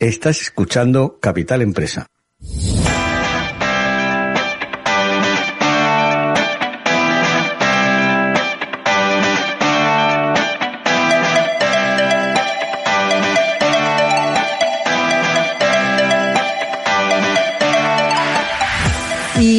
Estás escuchando Capital Empresa.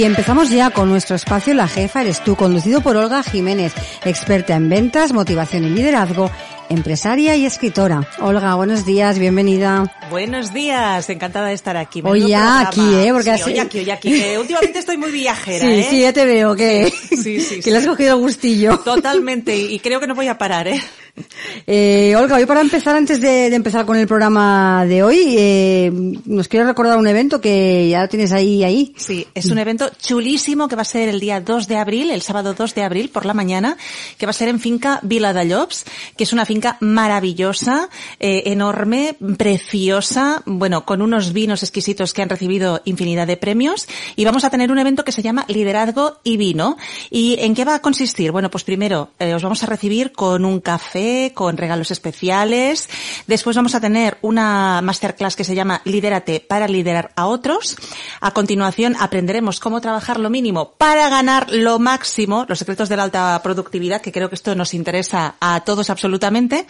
Y empezamos ya con nuestro espacio La Jefa Eres tú, conducido por Olga Jiménez, experta en ventas, motivación y liderazgo, empresaria y escritora. Olga, buenos días, bienvenida. Buenos días, encantada de estar aquí. Hoy ya aquí, ¿eh? Porque sí, así... hoy aquí, hoy aquí. Que últimamente estoy muy viajera, Sí, ¿eh? sí, ya te veo que, Sí, sí, que le has cogido el gustillo. Totalmente, y creo que no voy a parar, ¿eh? Eh, Olga, hoy para empezar, antes de, empezar con el programa de hoy, eh, nos quiero recordar un evento que ya tienes ahí, ahí. Sí, es un evento chulísimo que va a ser el día 2 de abril, el sábado 2 de abril por la mañana, que va a ser en finca Vila de Llops, que es una finca maravillosa, eh, enorme, preciosa, bueno, con unos vinos exquisitos que han recibido infinidad de premios, y vamos a tener un evento que se llama Liderazgo y Vino. ¿Y en qué va a consistir? Bueno, pues primero eh, os vamos a recibir con un café, con regalos especiales, después vamos a tener una masterclass que se llama Lidérate para liderar a otros, a continuación aprenderemos cómo trabajar lo mínimo para ganar lo máximo, los secretos de la alta productividad, que creo que esto nos interesa a todos absolutamente.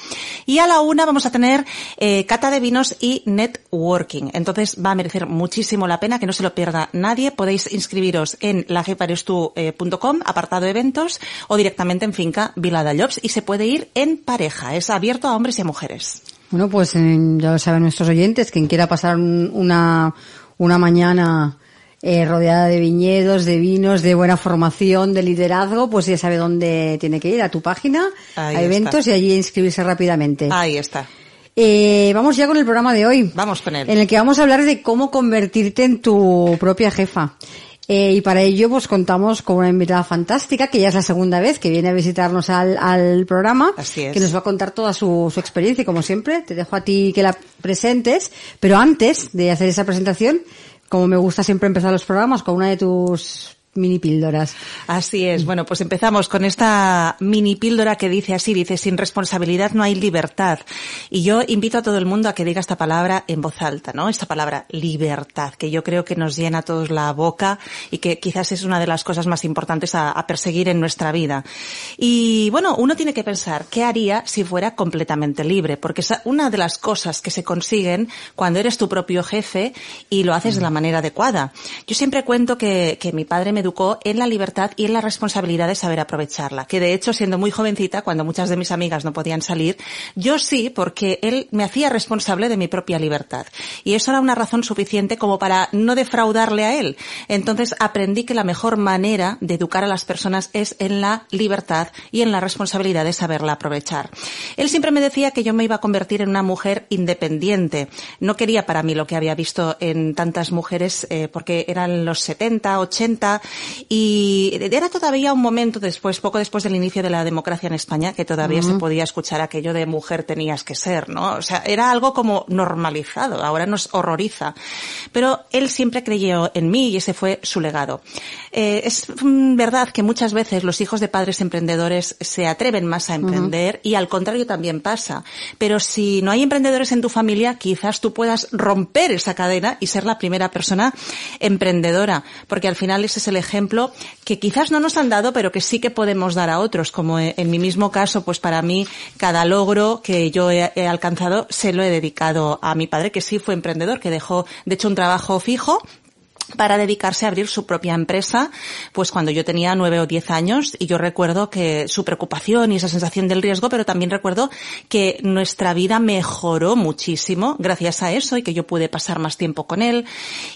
Y a la una vamos a tener eh, cata de vinos y networking. Entonces va a merecer muchísimo la pena que no se lo pierda nadie. Podéis inscribiros en lajeparestu.com, apartado eventos, o directamente en finca Vila de Llops y se puede ir en pareja. Es abierto a hombres y a mujeres. Bueno, pues eh, ya lo saben nuestros oyentes, quien quiera pasar un- una, una mañana eh, rodeada de viñedos, de vinos, de buena formación, de liderazgo, pues ya sabe dónde tiene que ir, a tu página, Ahí a eventos está. y allí inscribirse rápidamente. Ahí está. Eh, vamos ya con el programa de hoy. Vamos con él. En el que vamos a hablar de cómo convertirte en tu propia jefa. Eh, y para ello, pues contamos con una invitada fantástica, que ya es la segunda vez que viene a visitarnos al, al programa. Así es. Que nos va a contar toda su, su experiencia. Y como siempre, te dejo a ti que la presentes. Pero antes de hacer esa presentación, como me gusta siempre empezar los programas con una de tus mini píldoras. Así es. Bueno, pues empezamos con esta mini píldora que dice así, dice, sin responsabilidad no hay libertad. Y yo invito a todo el mundo a que diga esta palabra en voz alta, ¿no? Esta palabra libertad, que yo creo que nos llena a todos la boca y que quizás es una de las cosas más importantes a, a perseguir en nuestra vida. Y bueno, uno tiene que pensar, ¿qué haría si fuera completamente libre? Porque es una de las cosas que se consiguen cuando eres tu propio jefe y lo haces de la manera adecuada. Yo siempre cuento que, que mi padre me educó en la libertad y en la responsabilidad de saber aprovecharla. Que de hecho, siendo muy jovencita, cuando muchas de mis amigas no podían salir, yo sí, porque él me hacía responsable de mi propia libertad. Y eso era una razón suficiente como para no defraudarle a él. Entonces aprendí que la mejor manera de educar a las personas es en la libertad y en la responsabilidad de saberla aprovechar. Él siempre me decía que yo me iba a convertir en una mujer independiente. No quería para mí lo que había visto en tantas mujeres, eh, porque eran los 70, 80, Y era todavía un momento después, poco después del inicio de la democracia en España, que todavía se podía escuchar aquello de mujer tenías que ser, ¿no? O sea, era algo como normalizado, ahora nos horroriza. Pero él siempre creyó en mí y ese fue su legado. Eh, es mm, verdad que muchas veces los hijos de padres emprendedores se atreven más a emprender y al contrario también pasa. Pero si no hay emprendedores en tu familia, quizás tú puedas romper esa cadena y ser la primera persona emprendedora, porque al final ese es el ejemplo que quizás no nos han dado, pero que sí que podemos dar a otros, como en mi mismo caso, pues para mí cada logro que yo he, he alcanzado se lo he dedicado a mi padre, que sí fue emprendedor, que dejó, de hecho, un trabajo fijo para dedicarse a abrir su propia empresa, pues cuando yo tenía nueve o diez años y yo recuerdo que su preocupación y esa sensación del riesgo, pero también recuerdo que nuestra vida mejoró muchísimo gracias a eso y que yo pude pasar más tiempo con él.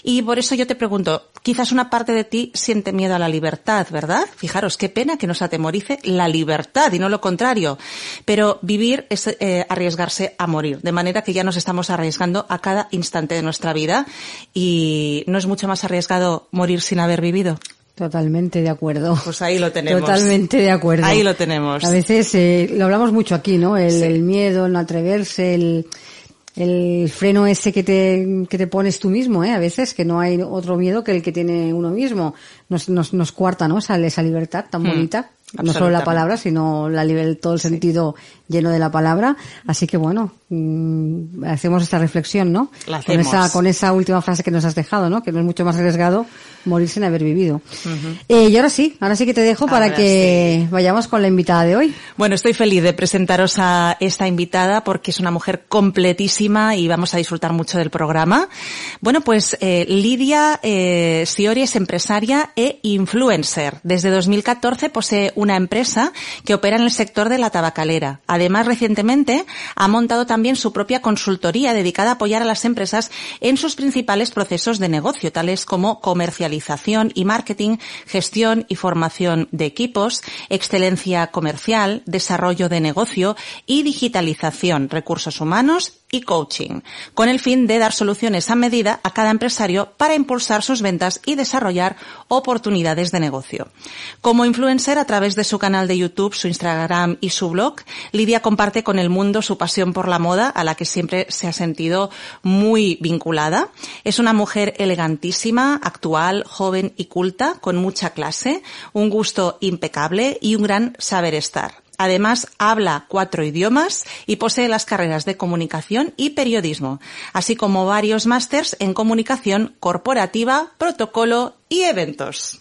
Y por eso yo te pregunto, quizás una parte de ti siente miedo a la libertad, ¿verdad? Fijaros, qué pena que nos atemorice la libertad y no lo contrario. Pero vivir es eh, arriesgarse a morir, de manera que ya nos estamos arriesgando a cada instante de nuestra vida y no es mucho más arriesgado morir sin haber vivido. Totalmente de acuerdo. Pues ahí lo tenemos. Totalmente de acuerdo. Ahí lo tenemos. A veces eh, lo hablamos mucho aquí, ¿no? El, el, miedo, el no atreverse, el, el freno ese que te, que te pones tú mismo, ¿eh? A veces que no hay otro miedo que el que tiene uno mismo. Nos, nos, nos cuarta, ¿no? Esa, esa libertad tan bonita. No solo la palabra, sino la, todo el sentido lleno de la palabra. Así que bueno, mmm, hacemos esta reflexión, ¿no? La con esa, con esa última frase que nos has dejado, ¿no? Que no es mucho más arriesgado morir sin haber vivido. Uh -huh. eh, y ahora sí, ahora sí que te dejo para que sí. vayamos con la invitada de hoy. Bueno, estoy feliz de presentaros a esta invitada porque es una mujer completísima y vamos a disfrutar mucho del programa. Bueno, pues eh, Lidia eh, Siori es empresaria e influencer. Desde 2014 posee una empresa que opera en el sector de la tabacalera. Además, recientemente ha montado también su propia consultoría dedicada a apoyar a las empresas en sus principales procesos de negocio, tales como comercialización y marketing, gestión y formación de equipos, excelencia comercial, desarrollo de negocio y digitalización, recursos humanos y coaching, con el fin de dar soluciones a medida a cada empresario para impulsar sus ventas y desarrollar oportunidades de negocio. Como influencer a través de su canal de YouTube, su Instagram y su blog, Lidia comparte con el mundo su pasión por la moda, a la que siempre se ha sentido muy vinculada. Es una mujer elegantísima, actual, joven y culta, con mucha clase, un gusto impecable y un gran saber estar. Además, habla cuatro idiomas y posee las carreras de comunicación y periodismo, así como varios másters en comunicación corporativa, protocolo y eventos.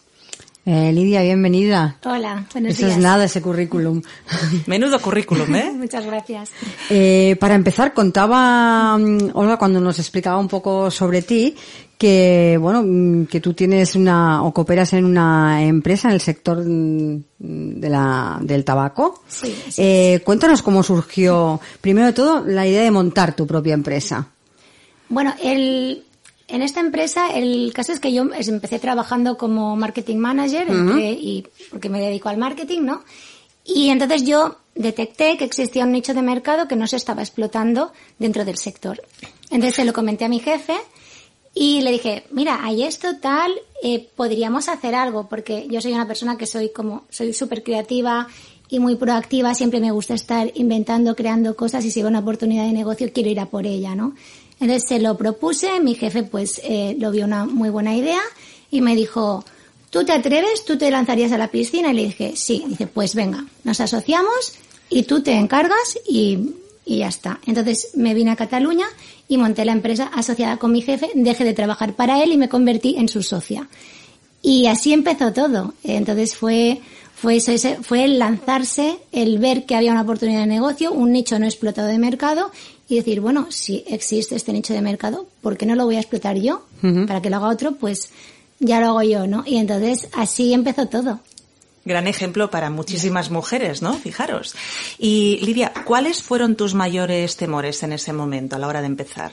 Eh, Lidia, bienvenida. Hola, buenos Eso días. es nada, ese currículum. Menudo currículum, ¿eh? Muchas gracias. Eh, para empezar, contaba mm, Olga cuando nos explicaba un poco sobre ti que, bueno, mm, que tú tienes una, o cooperas en una empresa en el sector mm, de la, del tabaco. Sí, sí, Eh, cuéntanos cómo surgió, primero de todo, la idea de montar tu propia empresa. Bueno, el, en esta empresa el caso es que yo empecé trabajando como marketing manager entre- y porque me dedico al marketing, ¿no? Y entonces yo detecté que existía un nicho de mercado que no se estaba explotando dentro del sector. Entonces se lo comenté a mi jefe y le dije, mira, hay esto tal, eh, podríamos hacer algo, porque yo soy una persona que soy como, soy súper creativa y muy proactiva, siempre me gusta estar inventando, creando cosas y si veo una oportunidad de negocio quiero ir a por ella, ¿no? Entonces se lo propuse, mi jefe pues eh, lo vio una muy buena idea y me dijo, ¿tú te atreves? ¿Tú te lanzarías a la piscina? Y le dije, sí. Dice, pues venga, nos asociamos y tú te encargas y, y ya está. Entonces me vine a Cataluña y monté la empresa asociada con mi jefe, dejé de trabajar para él y me convertí en su socia. Y así empezó todo. Entonces fue, fue eso, fue el lanzarse, el ver que había una oportunidad de negocio, un nicho no explotado de mercado y decir, bueno, si existe este nicho de mercado, ¿por qué no lo voy a explotar yo? Para que lo haga otro, pues ya lo hago yo, ¿no? Y entonces así empezó todo. Gran ejemplo para muchísimas mujeres, ¿no? Fijaros. Y Lidia, ¿cuáles fueron tus mayores temores en ese momento a la hora de empezar?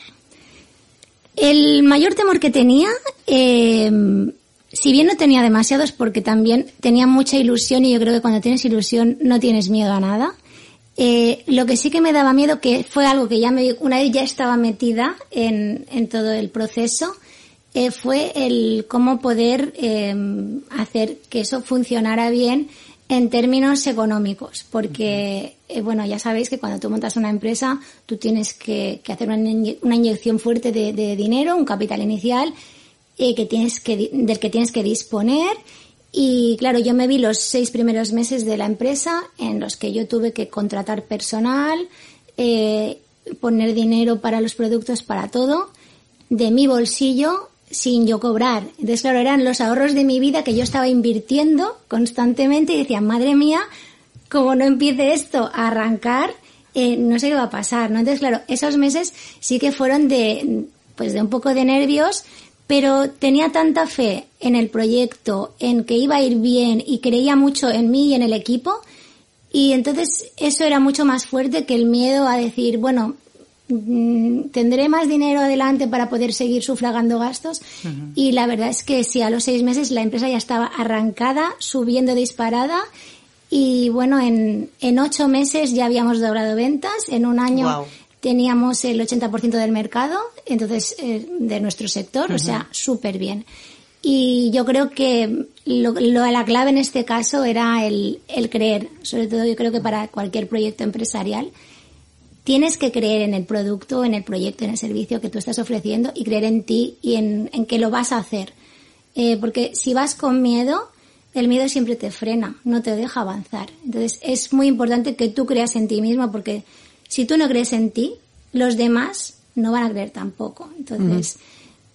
El mayor temor que tenía, eh, si bien no tenía demasiados, porque también tenía mucha ilusión y yo creo que cuando tienes ilusión no tienes miedo a nada. Eh, lo que sí que me daba miedo, que fue algo que ya me, una vez ya estaba metida en todo el proceso, eh, fue el cómo poder eh, hacer que eso funcionara bien en términos económicos, porque, eh, bueno, ya sabéis que cuando tú montas una empresa, tú tienes que, hacer una, inyección fuerte de, dinero, un capital inicial, que tienes que, del que tienes que disponer. Y claro, yo me vi los seis primeros meses de la empresa en los que yo tuve que contratar personal, poner dinero para los productos, para todo, de mi bolsillo sin yo cobrar. Entonces, claro, eran los ahorros de mi vida que yo estaba invirtiendo constantemente y decía, madre mía, como no empiece esto a arrancar, eh, no sé qué va a pasar, ¿no? Entonces, claro, esos meses sí que fueron de, pues de un poco de nervios, pero tenía tanta fe en el proyecto, en que iba a ir bien y creía mucho en mí y en el equipo, y entonces eso era mucho más fuerte que el miedo a decir, bueno, tendré más dinero adelante para poder seguir sufragando gastos. Y la verdad es que sí, a los seis meses la empresa ya estaba arrancada, subiendo disparada. Y bueno, en, en ocho meses ya habíamos doblado ventas. En un año teníamos el 80% del mercado, entonces, eh, de nuestro sector, o sea, súper bien. Y yo creo que lo, lo, la clave en este caso era el, el creer, sobre todo yo creo que para cualquier proyecto empresarial, tienes que creer en el producto, en el proyecto, en el servicio que tú estás ofreciendo y creer en ti y en, que lo vas a hacer. Eh, porque si vas con miedo, el miedo siempre te frena, no te deja avanzar. Entonces es muy importante que tú creas en ti mismo porque si tú no crees en ti, los demás no van a creer tampoco. Entonces,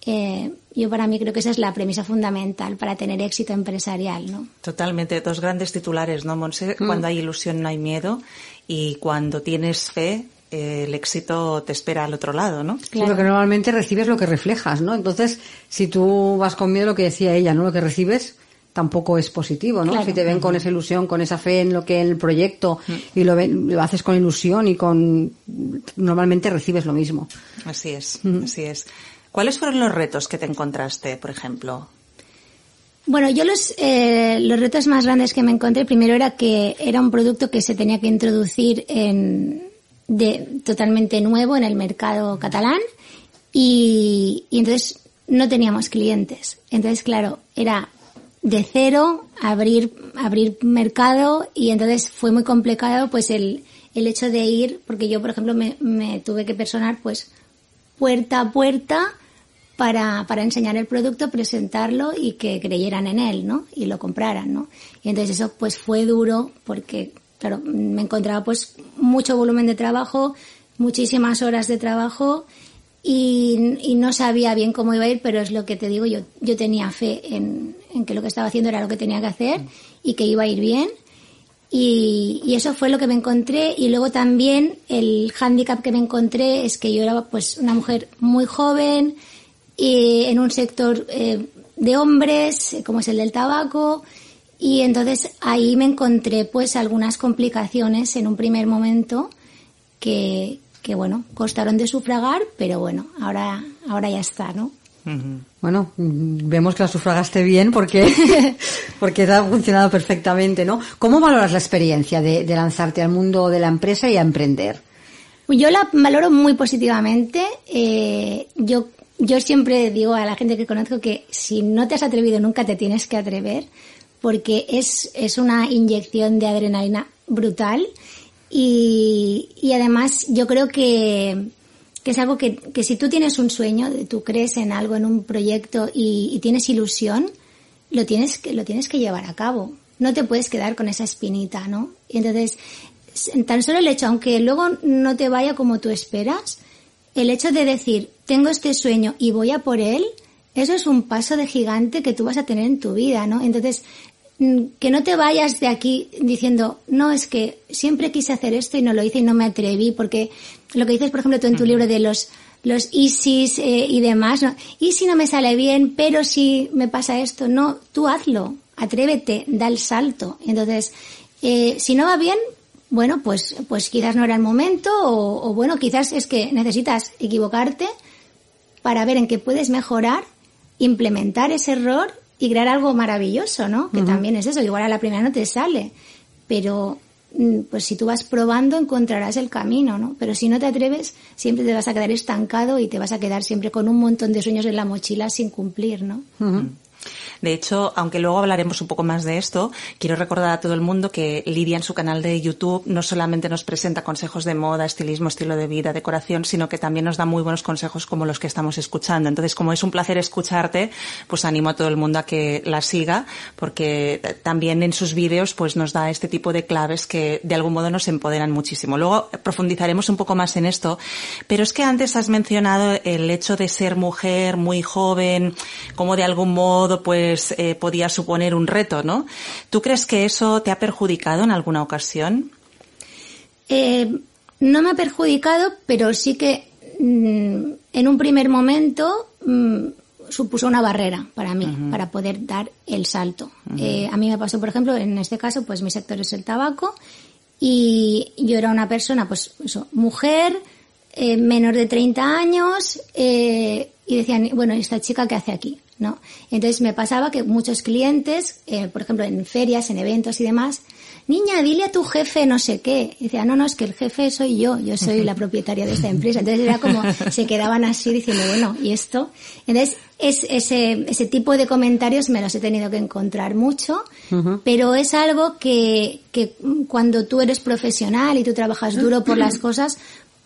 eh, yo para mí creo que esa es la premisa fundamental para tener éxito empresarial, ¿no? Totalmente, dos grandes titulares, ¿no, Monse? Mm. Cuando hay ilusión no hay miedo y cuando tienes fe el éxito te espera al otro lado, ¿no? Claro. porque normalmente recibes lo que reflejas, ¿no? Entonces, si tú vas con miedo, lo que decía ella, ¿no? Lo que recibes tampoco es positivo, ¿no? Si te ven con esa ilusión, con esa fe en lo que en el proyecto y lo, lo haces con ilusión y con normalmente recibes lo mismo. Así es, así es. ¿Cuáles fueron los retos que te encontraste, por ejemplo? Bueno, yo los, eh, los retos más grandes que me encontré primero era que era un producto que se tenía que introducir en, de, totalmente nuevo en el mercado catalán y, y entonces no teníamos clientes. Entonces, claro, era de cero abrir, abrir mercado y entonces fue muy complicado pues el, el hecho de ir, porque yo por ejemplo me, me tuve que personar pues puerta a puerta para, para enseñar el producto, presentarlo y que creyeran en él, ¿no? Y lo compraran, ¿no? Y entonces eso pues fue duro porque claro, me encontraba pues mucho volumen de trabajo, muchísimas horas de trabajo y, no sabía bien cómo iba a ir, pero es lo que te digo, yo, yo tenía fe en, que lo que estaba haciendo era lo que tenía que hacer y que iba a ir bien. Y, eso fue lo que me encontré y luego también el hándicap que me encontré es que yo era pues una mujer muy joven y en un sector eh, de hombres como es el del tabaco y entonces ahí me encontré pues algunas complicaciones en un primer momento que, que bueno, costaron de sufragar, pero bueno, ahora, ahora ya está, ¿no? Bueno, vemos que la sufragaste bien porque, porque ha funcionado perfectamente, ¿no? ¿Cómo valoras la experiencia de, de lanzarte al mundo de la empresa y a emprender? Yo la valoro muy positivamente. Eh, yo, yo siempre digo a la gente que conozco que si no te has atrevido nunca te tienes que atrever porque es, es una inyección de adrenalina brutal y, y además yo creo que, que es algo que, que, si tú tienes un sueño, tú crees en algo, en un proyecto y, tienes ilusión, lo tienes, que, lo tienes que llevar a cabo. No te puedes quedar con esa espinita, ¿no? Y entonces, tan solo el hecho, aunque luego no te vaya como tú esperas, el hecho de decir, tengo este sueño y voy a por él, eso es un paso de gigante que tú vas a tener en tu vida, ¿no? Entonces, mm, que no te vayas de aquí diciendo, no, es que siempre quise hacer esto y no lo hice y no me atreví, porque lo que dices, por ejemplo, tú en tu libro de los, los ISIS eh, y demás, ¿no? y si no me sale bien, pero si me pasa esto, no, tú hazlo, atrévete, da el salto. Entonces, eh, si no va bien, bueno, pues, pues quizás no era el momento o, o bueno, quizás es que necesitas equivocarte para ver en qué puedes mejorar implementar ese error y crear algo maravilloso, ¿no? Que también es eso, igual a la primera no te sale, pero mm, pues si tú vas probando encontrarás el camino, ¿no? Pero si no te atreves, siempre te vas a quedar estancado y te vas a quedar siempre con un montón de sueños en la mochila sin cumplir, ¿no? De hecho, aunque luego hablaremos un poco más de esto, quiero recordar a todo el mundo que Lidia en su canal de YouTube no solamente nos presenta consejos de moda, estilismo, estilo de vida, decoración, sino que también nos da muy buenos consejos como los que estamos escuchando. Entonces, como es un placer escucharte, pues animo a todo el mundo a que la siga, porque también en sus vídeos pues nos da este tipo de claves que de algún modo nos empoderan muchísimo. Luego profundizaremos un poco más en esto, pero es que antes has mencionado el hecho de ser mujer muy joven, como de algún modo pues pues eh, podía suponer un reto, ¿no? ¿Tú crees que eso te ha perjudicado en alguna ocasión? Eh, no me ha perjudicado, pero sí que mm, en un primer momento mm, supuso una barrera para mí, para poder dar el salto. Eh, a mí me pasó, por ejemplo, en este caso, pues mi sector es el tabaco y yo era una persona, pues eso, mujer, menor de 30 años, y decían, bueno, ¿esta chica qué hace aquí? ¿No? Entonces me pasaba que muchos clientes, eh, por ejemplo en ferias, en eventos y demás, niña, dile a tu jefe no sé qué. Y decía, no, no, es que el jefe soy yo, yo soy la propietaria de esta empresa. Entonces era como, se quedaban así diciendo, bueno, ¿y esto? Entonces, es, ese, ese tipo de comentarios me los he tenido que encontrar mucho, pero es algo que, que cuando tú eres profesional y tú trabajas duro por las cosas,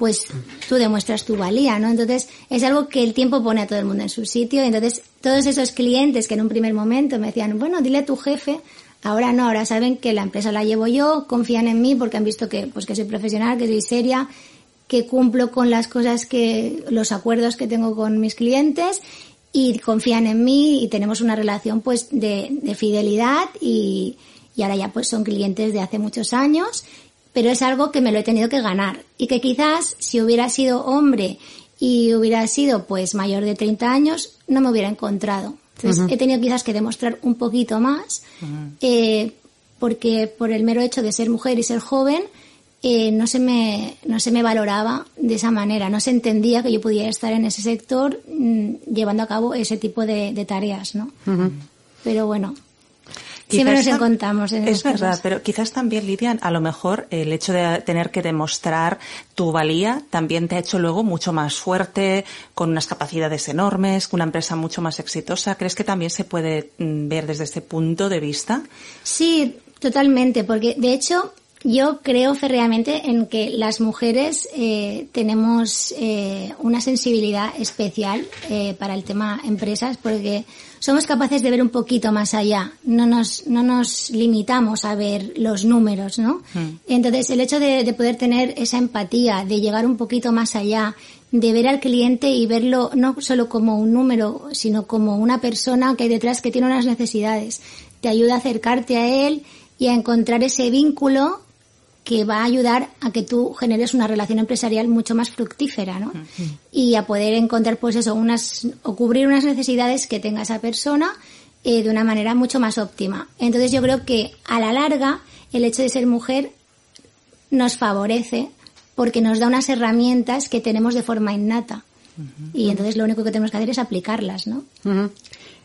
pues tú demuestras tu valía, ¿no? Entonces es algo que el tiempo pone a todo el mundo en su sitio. Entonces todos esos clientes que en un primer momento me decían, bueno, dile a tu jefe, ahora no, ahora saben que la empresa la llevo yo, confían en mí porque han visto que, pues que soy profesional, que soy seria, que cumplo con las cosas que, los acuerdos que tengo con mis clientes y confían en mí y tenemos una relación pues de, de fidelidad y, y ahora ya pues son clientes de hace muchos años pero es algo que me lo he tenido que ganar. Y que quizás si hubiera sido hombre y hubiera sido pues mayor de 30 años no me hubiera encontrado. Entonces he tenido quizás que demostrar un poquito más eh, porque por el mero hecho de ser mujer y ser joven eh, no se me no se me valoraba de esa manera, no se entendía que yo pudiera estar en ese sector mm, llevando a cabo ese tipo de, tareas, ¿no? Pero bueno, Siempre nos encontramos en Es verdad, pero quizás también, Lidia, a lo mejor el hecho de tener que demostrar tu valía también te ha hecho luego mucho más fuerte, con unas capacidades enormes, con una empresa mucho más exitosa. ¿Crees que también se puede mm, ver desde ese punto de vista? Sí, totalmente, porque de hecho yo creo férreamente en que las mujeres eh, tenemos eh, una sensibilidad especial eh, para el tema empresas porque somos capaces de ver un poquito más allá. No nos, no nos limitamos a ver los números, ¿no? Hmm. Entonces, el hecho de, de poder tener esa empatía, de llegar un poquito más allá, de ver al cliente y verlo no solo como un número, sino como una persona que hay detrás que tiene unas necesidades, te ayuda a acercarte a él y a encontrar ese vínculo que va a ayudar a que tú generes una relación empresarial mucho más fructífera, ¿no? Y a poder encontrar, pues eso, unas, o cubrir unas necesidades que tenga esa persona eh, de una manera mucho más óptima. Entonces yo creo que a la larga el hecho de ser mujer nos favorece porque nos da unas herramientas que tenemos de forma innata. Y entonces lo único que tenemos que hacer es aplicarlas, ¿no?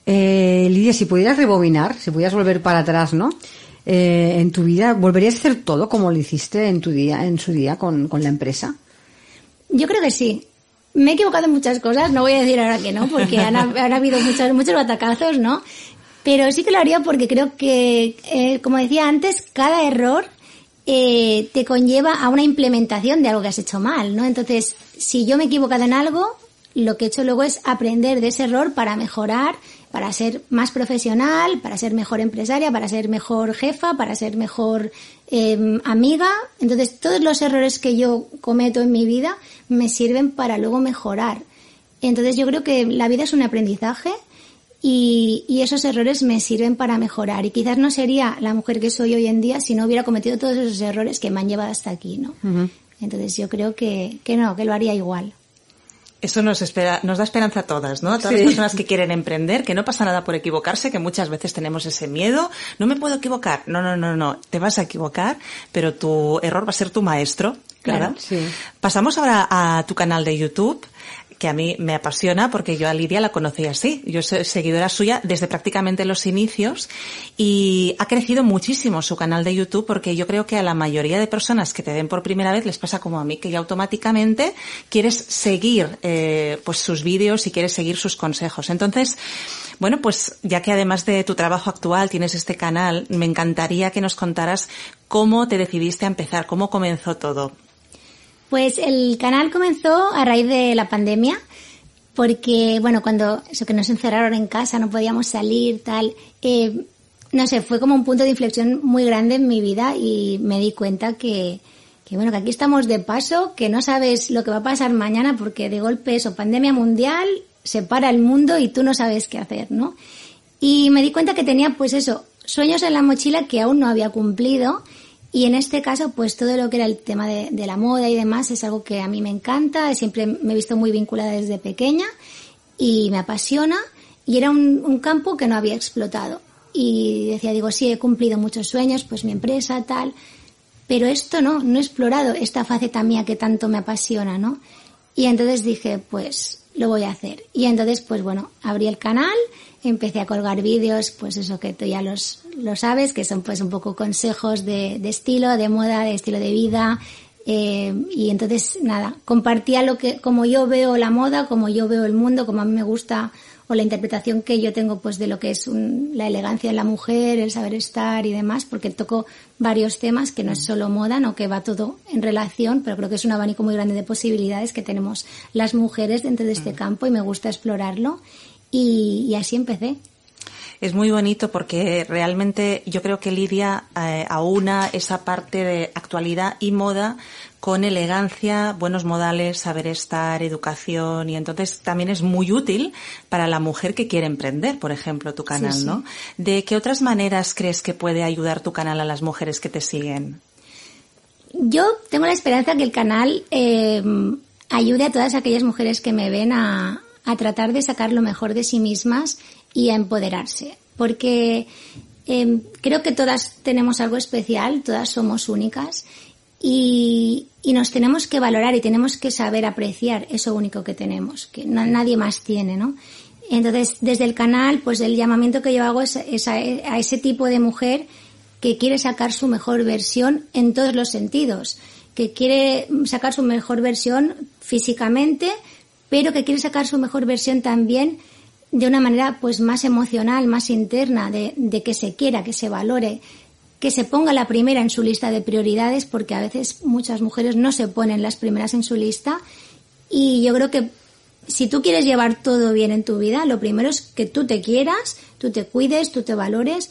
eh, Lidia, si pudieras rebobinar, si pudieras volver para atrás, ¿no? Eh, en tu vida, ¿volverías a hacer todo como lo hiciste en tu día, en su día con, la empresa? Yo creo que sí. Me he equivocado en muchas cosas, no voy a decir ahora que no, porque han, habido muchos, muchos batacazos, ¿no? Pero sí que lo haría porque creo que, eh, como decía antes, cada error eh, te conlleva a una implementación de algo que has hecho mal, ¿no? Entonces, si yo me he equivocado en algo, lo que he hecho luego es aprender de ese error para mejorar para ser más profesional, para ser mejor empresaria, para ser mejor jefa, para ser mejor em, amiga. Entonces, todos los errores que yo cometo en mi vida me sirven para luego mejorar. Entonces, yo creo que la vida es un aprendizaje y, esos errores me sirven para mejorar. Y quizás no sería la mujer que soy hoy en día si no hubiera cometido todos esos errores que me han llevado hasta aquí, ¿no? Entonces, yo creo que, que no, que lo haría igual. Eso nos, espera, nos da esperanza a todas, ¿no? A todas las personas que quieren emprender, que no pasa nada por equivocarse, que muchas veces tenemos ese miedo. No me puedo equivocar. No, no, no, no. Te vas a equivocar, pero tu error va a ser tu maestro. Claro. sí. Pasamos ahora a tu canal de YouTube. Que a mí me apasiona porque yo a Lidia la conocí así. Yo soy seguidora suya desde prácticamente los inicios y ha crecido muchísimo su canal de YouTube porque yo creo que a la mayoría de personas que te ven por primera vez les pasa como a mí, que ya automáticamente quieres seguir eh, pues sus vídeos y quieres seguir sus consejos. Entonces, bueno, pues ya que además de tu trabajo actual tienes este canal, me encantaría que nos contaras cómo te decidiste a empezar, cómo comenzó todo. Pues el canal comenzó a raíz de la pandemia, porque, bueno, cuando eso que nos encerraron en casa, no podíamos salir, tal, eh, no sé, fue como un punto de inflexión muy grande en mi vida y me di cuenta que, que bueno, que aquí estamos de paso, que no sabes lo que va a pasar mañana porque de golpe eso, pandemia mundial, se para el mundo y tú no sabes qué hacer, ¿no? Y me di cuenta que tenía pues eso, sueños en la mochila que aún no había cumplido y en este caso pues todo lo que era el tema de, la moda y demás es algo que a mí me encanta, siempre me he visto muy vinculada desde pequeña y me apasiona y era un, un campo que no había explotado. Y decía, digo, sí, he cumplido muchos sueños, pues mi empresa, tal, pero esto no, no he explorado esta faceta mía que tanto me apasiona, ¿no? Y entonces dije, pues lo voy a hacer. Y entonces, pues bueno, abrí el canal, empecé a colgar vídeos, pues eso que tú ya los, lo sabes, que son pues un poco consejos de, de estilo, de moda, de estilo de vida. Eh, y entonces, nada, compartía lo que, como yo veo la moda, como yo veo el mundo, como a mí me gusta o la interpretación que yo tengo pues de lo que es un, la elegancia en la mujer, el saber estar y demás, porque toco varios temas que no es solo moda, no que va todo en relación, pero creo que es un abanico muy grande de posibilidades que tenemos las mujeres dentro de este campo y me gusta explorarlo. Y, y así empecé. Es muy bonito porque realmente yo creo que Lidia eh, aúna esa parte de actualidad y moda con elegancia, buenos modales, saber estar, educación y entonces también es muy útil para la mujer que quiere emprender, por ejemplo, tu canal, sí, sí. ¿no? ¿De qué otras maneras crees que puede ayudar tu canal a las mujeres que te siguen? Yo tengo la esperanza que el canal eh, ayude a todas aquellas mujeres que me ven a, a tratar de sacar lo mejor de sí mismas y a empoderarse. Porque eh, creo que todas tenemos algo especial, todas somos únicas y, y, nos tenemos que valorar y tenemos que saber apreciar eso único que tenemos, que nadie más tiene, ¿no? Entonces, desde el canal, pues el llamamiento que yo hago es, es a, a, ese tipo de mujer que quiere sacar su mejor versión en todos los sentidos, que quiere sacar su mejor versión físicamente, pero que quiere sacar su mejor versión también de una manera pues más emocional, más interna, de, de que se quiera, que se valore, que se ponga la primera en su lista de prioridades, porque a veces muchas mujeres no se ponen las primeras en su lista. Y yo creo que si tú quieres llevar todo bien en tu vida, lo primero es que tú te quieras, tú te cuides, tú te valores,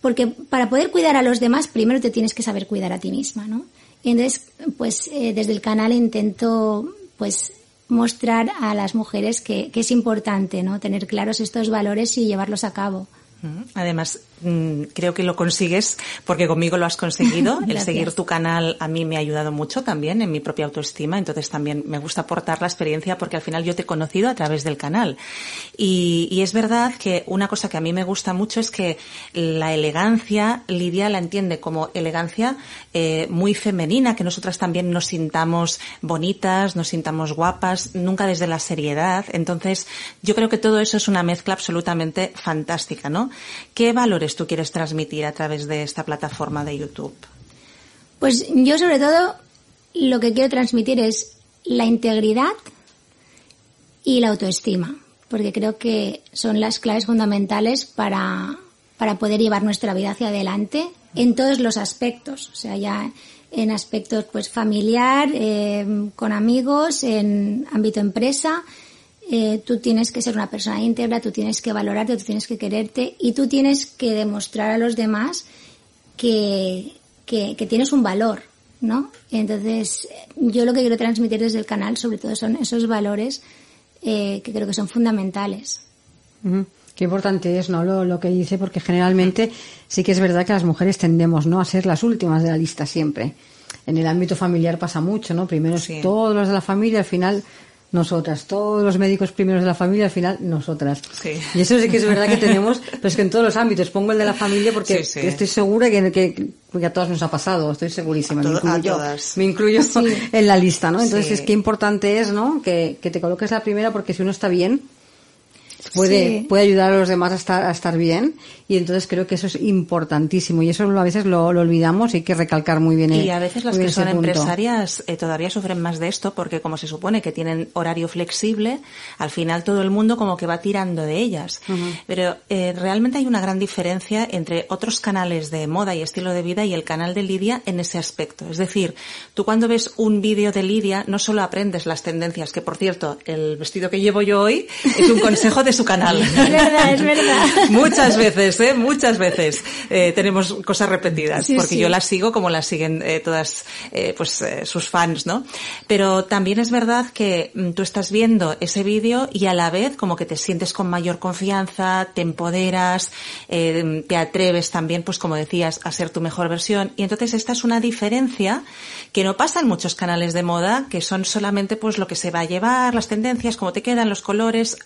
porque para poder cuidar a los demás, primero te tienes que saber cuidar a ti misma, ¿no? Y entonces, pues eh, desde el canal intento, pues mostrar a las mujeres que, que es importante, ¿no? Tener claros estos valores y llevarlos a cabo. Además, mm, creo que lo consigues porque conmigo lo has conseguido. El seguir tu canal a mí me ha ayudado mucho también en mi propia autoestima. Entonces también me gusta aportar la experiencia porque al final yo te he conocido a través del canal. Y, y es verdad que una cosa que a mí me gusta mucho es que la elegancia, Lidia la entiende como elegancia eh, muy femenina, que nosotras también nos sintamos bonitas, nos sintamos guapas, nunca desde la seriedad. Entonces yo creo que todo eso es una mezcla absolutamente fantástica, ¿no? ¿Qué valores tú quieres transmitir a través de esta plataforma de YouTube? Pues yo sobre todo lo que quiero transmitir es la integridad y la autoestima, porque creo que son las claves fundamentales para, para poder llevar nuestra vida hacia adelante en todos los aspectos, o sea, ya en aspectos pues familiar, eh, con amigos, en ámbito empresa, eh, tú tienes que ser una persona íntegra, tú tienes que valorarte, tú tienes que quererte y tú tienes que demostrar a los demás que, que, que tienes un valor, ¿no? Entonces, yo lo que quiero transmitir desde el canal, sobre todo, son esos valores eh, que creo que son fundamentales. Uh -huh. Qué importante es, ¿no? Lo, lo, que dice, porque generalmente sí que es verdad que las mujeres tendemos, ¿no? A ser las últimas de la lista siempre. En el ámbito familiar pasa mucho, ¿no? Primero sí. todos los de la familia, al final nosotras. Todos los médicos primeros de la familia, al final, nosotras. Sí. Y eso sí que es verdad que tenemos, pero es que en todos los ámbitos. Pongo el de la familia porque Sí, sí. estoy segura que, que, que a todas nos ha pasado, estoy segurísima. A me todas. me incluyo en la lista, ¿no? Entonces es que importante es, ¿no? Que, que te coloques la primera porque si uno está bien, puede, Sí. puede ayudar a los demás a estar, a estar bien y entonces creo que eso es importantísimo y eso a veces lo, lo olvidamos y hay que recalcar muy bien Y eh, a veces las que son empresarias eh, todavía sufren más de esto porque como se supone que tienen horario flexible, al final todo el mundo como que va tirando de ellas. Pero eh, realmente hay una gran diferencia entre otros canales de moda y estilo de vida y el canal de Lidia en ese aspecto. Es decir, tú cuando ves un vídeo de Lidia no solo aprendes las tendencias, que por cierto, el vestido que llevo yo hoy es un consejo de su canal. Es verdad, es verdad. Muchas veces, ¿eh? Muchas veces eh, tenemos cosas repetidas, Sí, porque sí. yo las sigo como las siguen eh, todas pues sus fans, ¿no? Pero también es verdad que mm, tú estás viendo ese vídeo y a la vez como que te sientes con mayor confianza, te empoderas, te atreves también, pues como decías, a ser tu mejor versión. Y entonces esta es una diferencia que no pasa en muchos canales de moda, que son solamente pues lo que se va a llevar, las tendencias, cómo te quedan, los colores.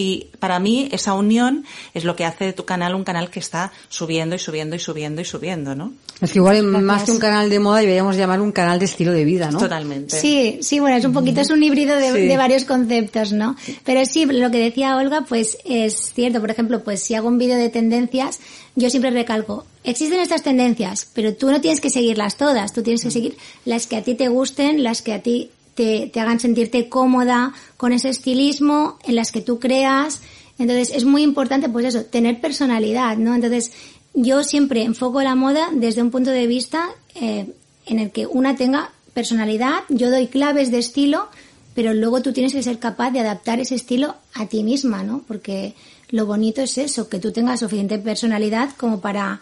Y para mí esa unión es lo que hace de tu canal un canal que está subiendo y subiendo y subiendo y subiendo, ¿no? Es que igual más que un canal de moda deberíamos llamar un canal de estilo de vida, ¿no? Totalmente. Sí, sí, bueno, es un poquito, es un híbrido de, Sí. de varios conceptos, ¿no? Pero sí, lo que decía Olga, pues es cierto. Por ejemplo, pues si hago un vídeo de tendencias, yo siempre recalco, existen estas tendencias, pero tú no tienes que seguirlas todas, tú tienes que seguir las que a ti te gusten, las que a ti te, te hagan sentirte cómoda con ese estilismo, en las que tú creas. Entonces, es muy importante, pues eso, tener personalidad, ¿no? Entonces, yo siempre enfoco la moda desde un punto de vista eh, en el que una tenga personalidad, yo doy claves de estilo, pero luego tú tienes que ser capaz de adaptar ese estilo a ti misma, ¿no? Porque lo bonito es eso, que tú tengas suficiente personalidad como para,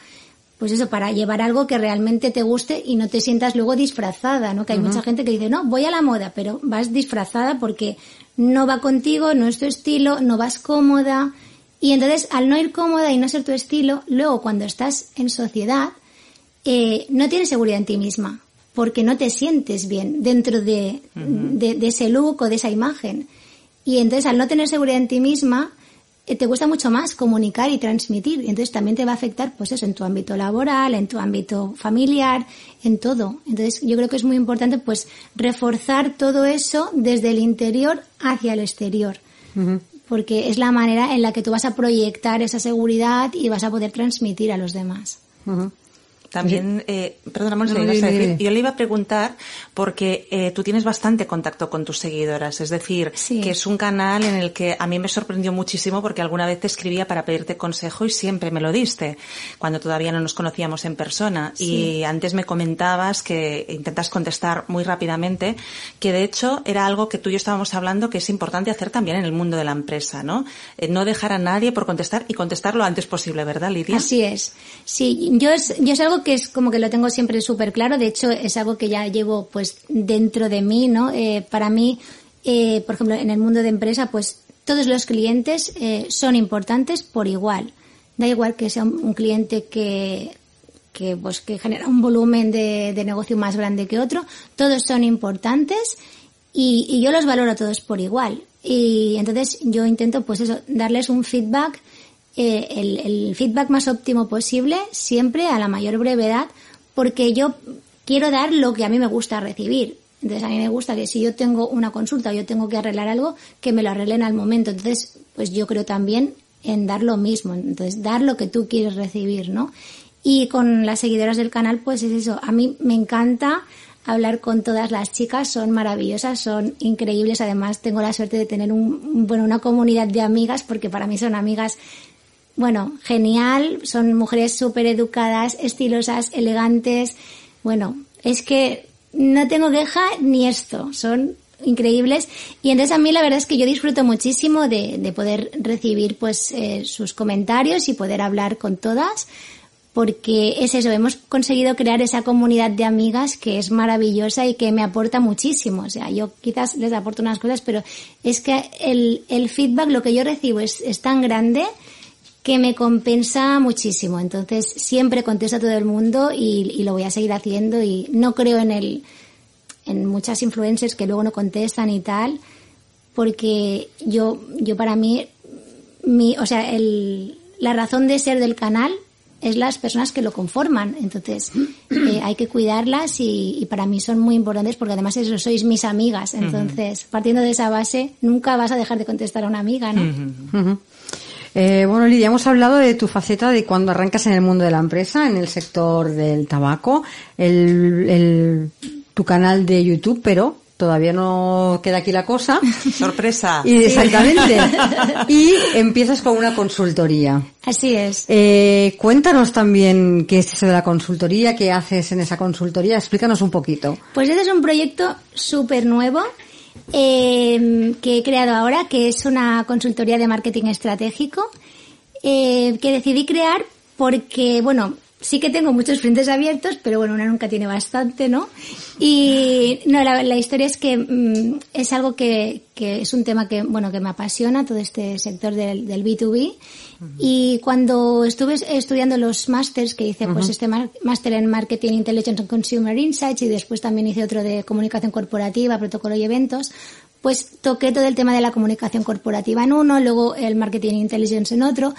pues eso, para llevar algo que realmente te guste y no te sientas luego disfrazada, ¿no? Que hay mucha gente que dice, no, voy a la moda, pero vas disfrazada porque no va contigo, no es tu estilo, no vas cómoda. Y entonces, al no ir cómoda y no ser tu estilo, luego cuando estás en sociedad, eh, no tienes seguridad en ti misma, porque no te sientes bien dentro de, de, de ese look o de esa imagen. Y entonces, al no tener seguridad en ti misma, te cuesta mucho más comunicar y transmitir. Y entonces también te va a afectar, pues eso, en tu ámbito laboral, en tu ámbito familiar, en todo. Entonces yo creo que es muy importante, pues, reforzar todo eso desde el interior hacia el exterior. Porque es la manera en la que tú vas a proyectar esa seguridad y vas a poder transmitir a los demás. También, eh, perdona, Monse, No, decir, dime. yo le iba a preguntar porque eh, tú tienes bastante contacto con tus seguidoras, es decir, Sí. que es un canal en el que a mí me sorprendió muchísimo porque alguna vez te escribía para pedirte consejo y siempre me lo diste, cuando todavía no nos conocíamos en persona. Y antes me comentabas que intentas contestar muy rápidamente, que de hecho era algo que tú y yo estábamos hablando que es importante hacer también en el mundo de la empresa, ¿no? Eh, no dejar a nadie por contestar y contestar lo antes posible, ¿verdad, Lidia? Así es. Sí, yo es, yo es algo que es como que lo tengo siempre súper claro. De hecho, es algo que ya llevo pues dentro de mí, ¿no? Eh, para mí, eh, por ejemplo, en el mundo de empresa, pues todos los clientes eh, son importantes por igual. Da igual que sea un, cliente que que pues que genera un volumen de, de negocio más grande que otro, todos son importantes y, y yo los valoro a todos por igual. Y entonces yo intento pues eso, darles un feedback eh, el, el feedback más óptimo posible, siempre a la mayor brevedad, porque yo quiero dar lo que a mí me gusta recibir. Entonces a mí me gusta que si yo tengo una consulta o yo tengo que arreglar algo, que me lo arreglen al momento. Entonces, pues yo creo también en dar lo mismo. Entonces, dar lo que tú quieres recibir, ¿no? Y con las seguidoras del canal, pues es eso. A mí me encanta hablar con todas las chicas, son maravillosas, son increíbles. Además, tengo la suerte de tener un, bueno, una comunidad de amigas, porque para mí son amigas bueno, genial, son mujeres súper educadas, estilosas, elegantes. Bueno, es que no tengo queja ni esto, son increíbles. Y entonces a mí la verdad es que yo disfruto muchísimo de, de poder recibir pues eh, sus comentarios y poder hablar con todas. Porque es eso, hemos conseguido crear esa comunidad de amigas que es maravillosa y que me aporta muchísimo. O sea, yo quizás les aporto unas cosas, pero es que el, el feedback, lo que yo recibo es, es tan grande que me compensa muchísimo. Entonces, siempre contesto a todo el mundo y, y, lo voy a seguir haciendo y no creo en el en muchas influencers que luego no contestan y tal, porque yo, yo para mí, mi, o sea, el, la razón de ser del canal es las personas que lo conforman. Entonces, eh, hay que cuidarlas y, para mí son muy importantes porque además eso, sois mis amigas. Entonces, partiendo de esa base, nunca vas a dejar de contestar a una amiga, ¿no? Eh, bueno, Lidia, hemos hablado de tu faceta de cuando arrancas en el mundo de la empresa, en el sector del tabaco, el, tu canal de YouTube, pero todavía no queda aquí la cosa. Sorpresa. Y exactamente. y empiezas con una consultoría. Así es. Eh, cuéntanos también qué es eso de la consultoría, qué haces en esa consultoría. Explícanos un poquito. Pues este es un proyecto súper nuevo eh, que he creado ahora, que es una consultoría de marketing estratégico, eh, que decidí crear porque, bueno, sí que tengo muchos frentes abiertos, pero bueno, una nunca tiene bastante, ¿no? Y no, la, historia es que mm, es algo que, que, es un tema que, bueno, que me apasiona, todo este sector del, del B2B. Y cuando estuve estudiando los másters que hice, pues este máster en Marketing Intelligence and Consumer Insights y después también hice otro de comunicación corporativa, protocolo y eventos, pues toqué todo el tema de la comunicación corporativa en uno, luego el Marketing Intelligence en otro.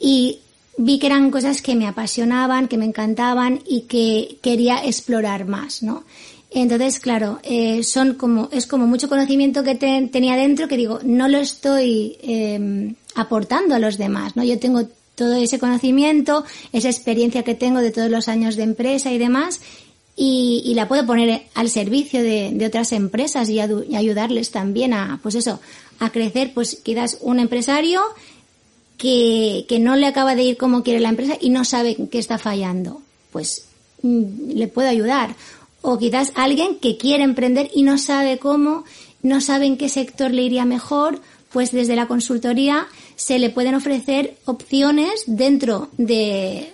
Y vi que eran cosas que me apasionaban, que me encantaban y que quería explorar más, ¿no? Entonces, claro, eh, son como, es como mucho conocimiento que tenía dentro que digo, no lo estoy eh, aportando a los demás, ¿no? Yo tengo todo ese conocimiento, esa experiencia que tengo de todos los años de empresa y demás, y, y la puedo poner al servicio de, de otras empresas y, y, ayudarles también a, pues eso, a crecer, pues quizás un empresario que, que no le acaba de ir como quiere la empresa y no sabe qué está fallando. Pues mm, le puedo ayudar. O quizás alguien que quiere emprender y no sabe cómo, no sabe en qué sector le iría mejor, pues desde la consultoría se le pueden ofrecer opciones dentro de,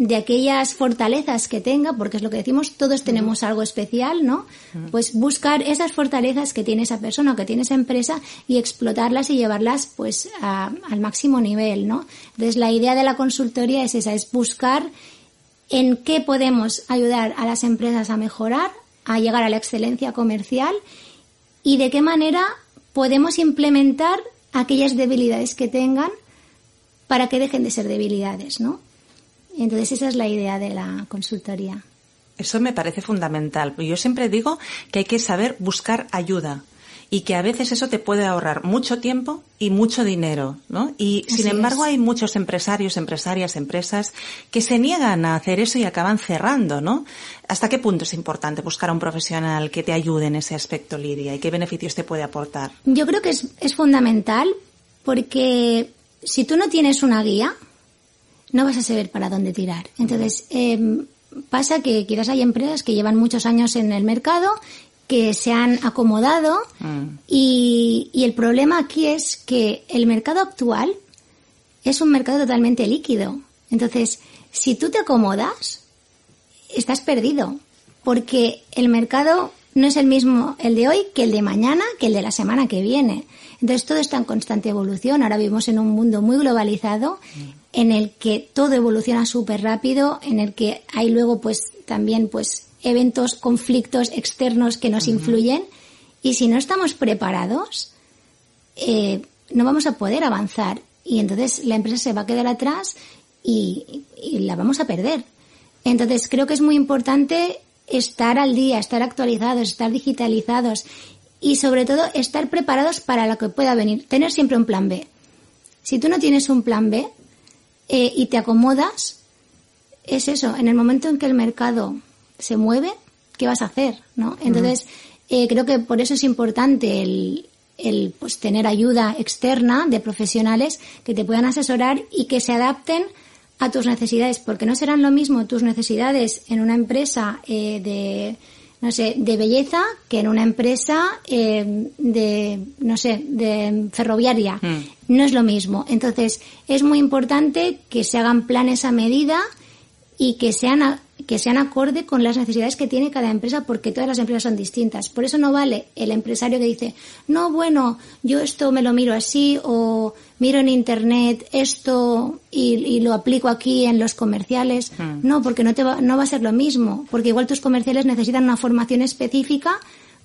de aquellas fortalezas que tenga, porque es lo que decimos, todos tenemos algo especial, ¿no? Pues buscar esas fortalezas que tiene esa persona o que tiene esa empresa y explotarlas y llevarlas pues al máximo nivel, ¿no? Entonces la idea de la consultoría es esa, es buscar en qué podemos ayudar a las empresas a mejorar, a llegar a la excelencia comercial y de qué manera podemos implementar aquellas debilidades que tengan para que dejen de ser debilidades, ¿no? Entonces esa es la idea de la consultoría. Eso me parece fundamental. Yo siempre digo que hay que saber buscar ayuda y que a veces eso te puede ahorrar mucho tiempo y mucho dinero, ¿no? Y sin embargo hay muchos empresarios, empresarias, empresas que se niegan a hacer eso y acaban cerrando, ¿no? ¿Hasta qué punto es importante buscar a un profesional que te ayude en ese aspecto, Lidia, y qué beneficios te puede aportar? Yo creo que es, es fundamental porque si tú no tienes una guía, no vas a saber para dónde tirar. Entonces, eh, pasa que quizás hay empresas que llevan muchos años en el mercado, que se han acomodado mm. y, y el problema aquí es que el mercado actual es un mercado totalmente líquido. Entonces, si tú te acomodas, estás perdido, porque el mercado no es el mismo el de hoy que el de mañana, que el de la semana que viene. Entonces todo está en constante evolución. Ahora vivimos en un mundo muy globalizado en el que todo evoluciona súper rápido, en el que hay luego pues también pues eventos, conflictos externos que nos influyen y si no estamos preparados eh, no vamos a poder avanzar y entonces la empresa se va a quedar atrás y, y la vamos a perder. Entonces creo que es muy importante estar al día, estar actualizados, estar digitalizados y sobre todo estar preparados para lo que pueda venir. Tener siempre un plan B. Si tú no tienes un plan B eh, y te acomodas, es eso. En el momento en que el mercado se mueve, ¿qué vas a hacer? ¿no? Entonces, eh, creo que por eso es importante el, el pues, tener ayuda externa de profesionales que te puedan asesorar y que se adapten a tus necesidades, porque no serán lo mismo tus necesidades en una empresa eh, de no sé, de belleza que en una empresa eh, de, no sé, de ferroviaria. Hmm. No es lo mismo. Entonces, es muy importante que se hagan planes a medida y que sean que sean acorde con las necesidades que tiene cada empresa porque todas las empresas son distintas. Por eso no vale el empresario que dice, no, bueno, yo esto me lo miro así o miro en internet esto y, lo aplico aquí en los comerciales. Hmm. No, porque no, te va, no va a ser lo mismo, porque igual tus comerciales necesitan una formación específica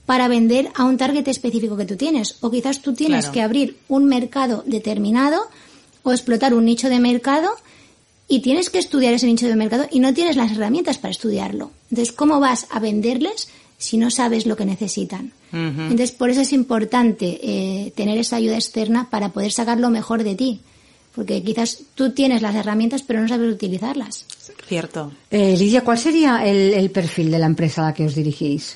para vender a un target específico que tú tienes. O quizás tú tienes Claro. que abrir un mercado determinado o explotar un nicho de mercado y tienes que estudiar ese nicho de mercado y no tienes las herramientas para estudiarlo. Entonces, ¿cómo vas a venderles si no sabes lo que necesitan? Entonces, por eso es importante eh, tener esa ayuda externa para poder sacar lo mejor de ti. Porque quizás tú tienes las herramientas pero no sabes utilizarlas. Cierto. Eh, Lidia, ¿cuál sería el, el perfil de la empresa a la que os dirigís?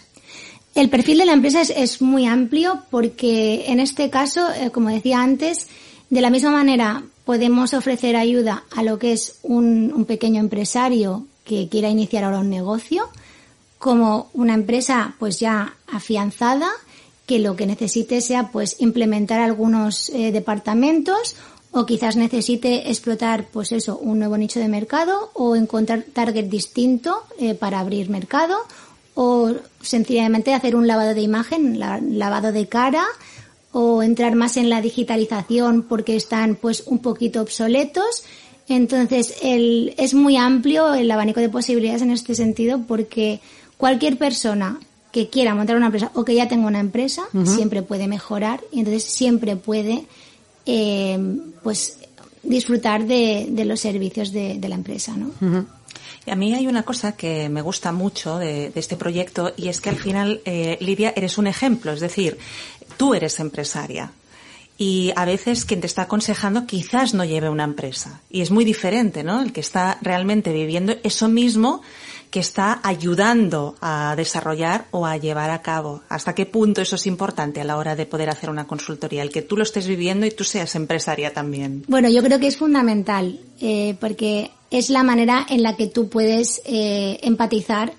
El perfil de la empresa es, es muy amplio porque en este caso, eh, como decía antes, de la misma manera podemos ofrecer ayuda a lo que es un, pequeño empresario que quiera iniciar ahora un negocio, como una empresa pues ya afianzada que lo que necesite sea pues implementar algunos eh, departamentos o quizás necesite explotar pues eso un nuevo nicho de mercado o encontrar target distinto eh, para abrir mercado o sencillamente hacer un lavado de imagen, la- lavado de cara o entrar más en la digitalización porque están pues un poquito obsoletos. Entonces el, es muy amplio el abanico de posibilidades en este sentido porque cualquier persona que quiera montar una empresa o que ya tenga una empresa siempre puede mejorar y entonces siempre puede eh, pues disfrutar de, de los servicios de, de la empresa, ¿no? Y a mí hay una cosa que me gusta mucho de, de este proyecto y es que al final, eh, Lidia, eres un ejemplo, es decir, tú eres empresaria. Y a veces quien te está aconsejando quizás no lleve una empresa. Y es muy diferente, ¿no? El que está realmente viviendo eso mismo que está ayudando a desarrollar o a llevar a cabo. ¿Hasta qué punto eso es importante a la hora de poder hacer una consultoría? El que tú lo estés viviendo y tú seas empresaria también. Bueno, yo creo que es fundamental eh, porque es la manera en la que tú puedes eh, empatizar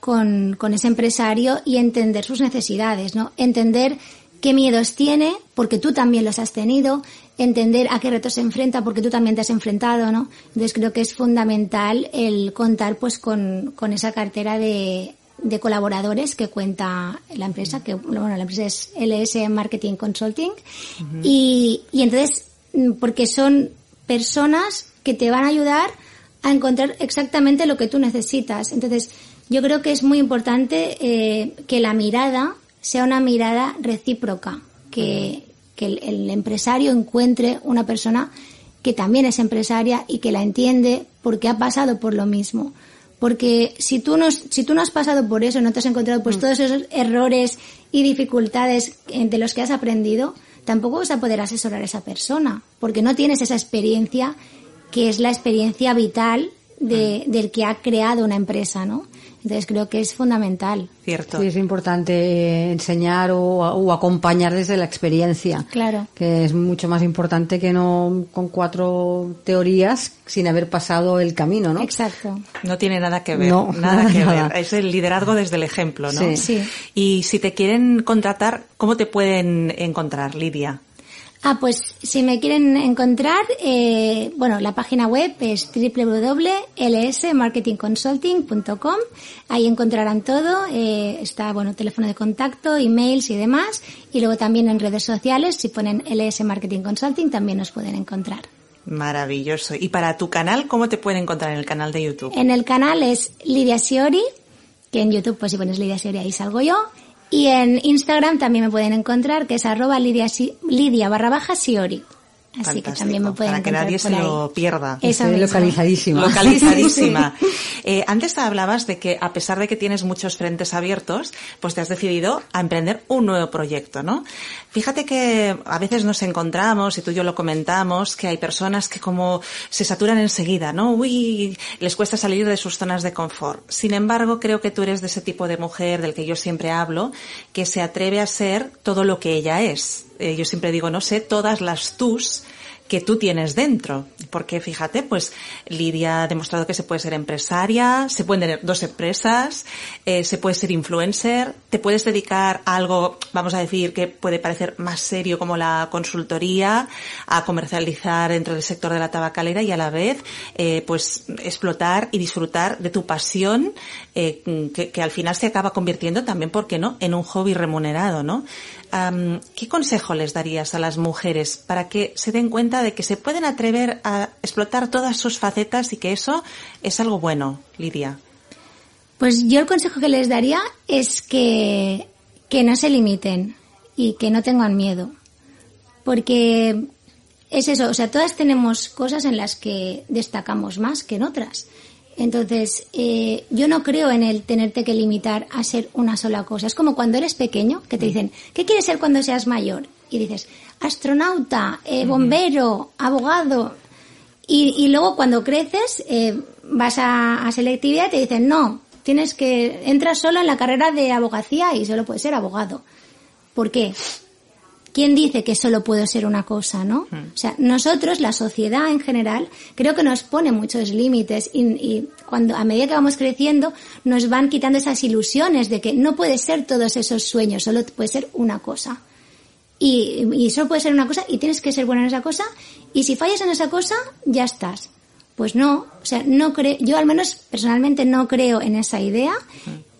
con, con ese empresario y entender sus necesidades, ¿no? Entender qué miedos tiene, porque tú también los has tenido, entender a qué retos se enfrenta, porque tú también te has enfrentado, ¿no? Entonces creo que es fundamental el contar pues con, con esa cartera de, de colaboradores que cuenta la empresa, que bueno, la empresa es LS Marketing Consulting, y, y entonces, mm, porque son personas que te van a ayudar a encontrar exactamente lo que tú necesitas. Entonces, yo creo que es muy importante eh, que la mirada sea una mirada recíproca, que, que el, el empresario encuentre una persona que también es empresaria y que la entiende porque ha pasado por lo mismo. Porque si tú no, si tú no has pasado por eso, no te has encontrado pues todos esos errores y dificultades eh, de los que has aprendido, tampoco vas a poder asesorar a esa persona, porque no tienes esa experiencia que es la experiencia vital de, del que ha creado una empresa, ¿no? Entonces creo que es fundamental. ¿Cierto? Sí, es importante eh, enseñar o, o acompañar desde la experiencia. Claro. Que es mucho más importante que no con cuatro teorías sin haber pasado el camino, ¿no? Exacto. No tiene nada que ver, No, nada nada, que nada. ver. Es el liderazgo desde el ejemplo, ¿no? Sí. Sí. Y si te quieren contratar, ¿cómo te pueden encontrar, Lidia? Ah, pues si me quieren encontrar, eh, bueno, la página web es www.lsmarketingconsulting.com. Ahí encontrarán todo. eh, está, bueno, teléfono de contacto, emails y demás. Y luego también en redes sociales, si ponen LS Marketing Consulting, también nos pueden encontrar. Maravilloso. Y para tu canal, ¿cómo te pueden encontrar en el canal de YouTube? En el canal es Lidia Siori, que en YouTube, pues si pones Lidia Siori, ahí salgo yo. Y en Instagram también me pueden encontrar, que es arroba Lidia, Lidia barra baja Siori. Así que también me pueden Para que nadie se ahí. lo pierda. Eso Estoy mismo. localizadísima. Localizadísima. Eh, antes hablabas de que a pesar de que tienes muchos frentes abiertos, pues te has decidido a emprender un nuevo proyecto, ¿no? Fíjate que a veces nos encontramos, y tú y yo lo comentamos, que hay personas que como se saturan enseguida, ¿no? Uy, les cuesta salir de sus zonas de confort. Sin embargo, creo que tú eres de ese tipo de mujer del que yo siempre hablo, que se atreve a ser todo lo que ella es. Eh, yo siempre digo, no sé, todas las tus que tú tienes dentro. Porque fíjate, pues Lidia ha demostrado que se puede ser empresaria, se pueden tener dos empresas, eh, se puede ser influencer, te puedes dedicar a algo, vamos a decir, que puede parecer más serio como la consultoría, a comercializar dentro del sector de la tabacalera y a la vez, eh, pues explotar y disfrutar de tu pasión, eh, que, que al final se acaba convirtiendo también, ¿por qué no?, en un hobby remunerado, ¿no? ¿Qué consejo les darías a las mujeres para que se den cuenta de que se pueden atrever a explotar todas sus facetas y que eso es algo bueno, Lidia? Pues yo el consejo que les daría es que, que no se limiten y que no tengan miedo. Porque es eso, o sea, todas tenemos cosas en las que destacamos más que en otras. Entonces, eh, yo no creo en el tenerte que limitar a ser una sola cosa. Es como cuando eres pequeño, que te dicen, ¿qué quieres ser cuando seas mayor? Y dices, astronauta, eh, bombero, abogado. Y, y, luego cuando creces, eh, vas a, a, selectividad y te dicen, no, tienes que, entras solo en la carrera de abogacía y solo puedes ser abogado. ¿Por qué? ¿Quién dice que solo puedo ser una cosa, no? O sea, nosotros, la sociedad en general, creo que nos pone muchos límites y, y, cuando a medida que vamos creciendo nos van quitando esas ilusiones de que no puede ser todos esos sueños, solo puede ser una cosa. Y, y solo puede ser una cosa y tienes que ser bueno en esa cosa y si fallas en esa cosa, ya estás. Pues no, o sea, no creo, yo al menos personalmente no creo en esa idea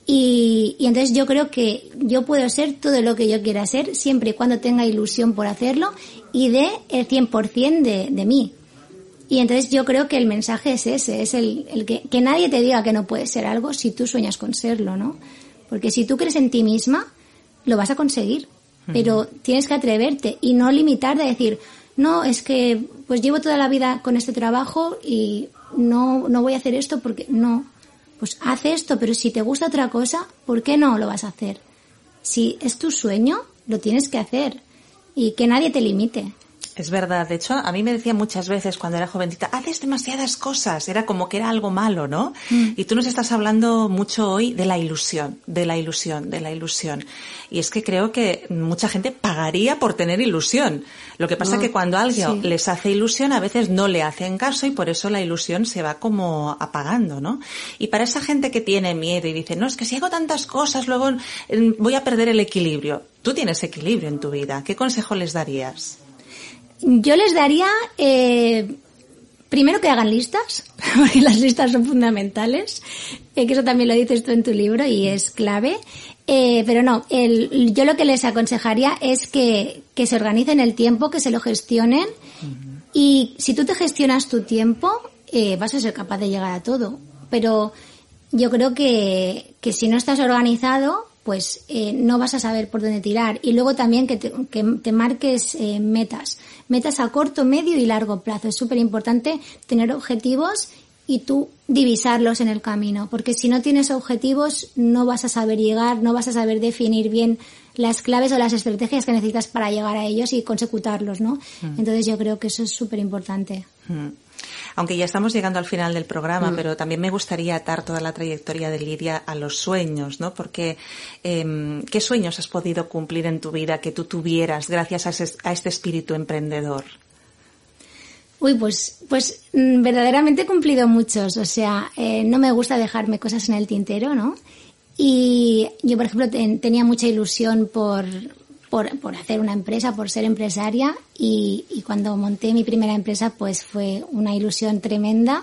y, y, entonces yo creo que yo puedo ser todo lo que yo quiera ser siempre y cuando tenga ilusión por hacerlo y dé el 100% de, de mí. Y entonces yo creo que el mensaje es ese, es el, el que, que nadie te diga que no puedes ser algo si tú sueñas con serlo, ¿no? Porque si tú crees en ti misma, lo vas a conseguir. Pero tienes que atreverte y no limitarte a decir, no, es que pues llevo toda la vida con este trabajo y no, no voy a hacer esto porque no pues haz esto, pero si te gusta otra cosa, ¿por qué no lo vas a hacer? Si es tu sueño, lo tienes que hacer y que nadie te limite. Es verdad, de hecho, a mí me decían muchas veces cuando era jovencita, haces demasiadas cosas, era como que era algo malo, ¿no? Mm. Y tú nos estás hablando mucho hoy de la ilusión, de la ilusión, de la ilusión. Y es que creo que mucha gente pagaría por tener ilusión. Lo que pasa es que cuando alguien sí. les hace ilusión, a veces no le hacen caso y por eso la ilusión se va como apagando, ¿no? Y para esa gente que tiene miedo y dice, no, es que si hago tantas cosas, luego eh, voy a perder el equilibrio. Tú tienes equilibrio en tu vida. ¿Qué consejo les darías? Yo les daría, eh, primero que hagan listas, porque las listas son fundamentales, eh, que eso también lo dices tú en tu libro y es clave. Eh, pero no, el, yo lo que les aconsejaría es que, que se organicen el tiempo, que se lo gestionen y si tú te gestionas tu tiempo, eh, vas a ser capaz de llegar a todo. Pero yo creo que, que si no estás organizado, pues eh, no vas a saber por dónde tirar. Y luego también que te, que te marques eh, metas, metas a corto, medio y largo plazo. Es súper importante tener objetivos y tú divisarlos en el camino, porque si no tienes objetivos no vas a saber llegar, no vas a saber definir bien las claves o las estrategias que necesitas para llegar a ellos y consecutarlos, ¿no? Entonces yo creo que eso es súper importante. Mm. Aunque ya estamos llegando al final del programa, pero también me gustaría atar toda la trayectoria de Lidia a los sueños, ¿no? Porque, eh, ¿qué sueños has podido cumplir en tu vida que tú tuvieras gracias a, ese- a este espíritu emprendedor? Uy, pues, pues mm, verdaderamente he cumplido muchos. O sea, eh, no me gusta dejarme cosas en el tintero, ¿no? Y yo, por ejemplo, ten- tenía mucha ilusión por, por, por hacer una empresa, por ser empresaria. Y, y cuando monté mi primera empresa, pues fue una ilusión tremenda.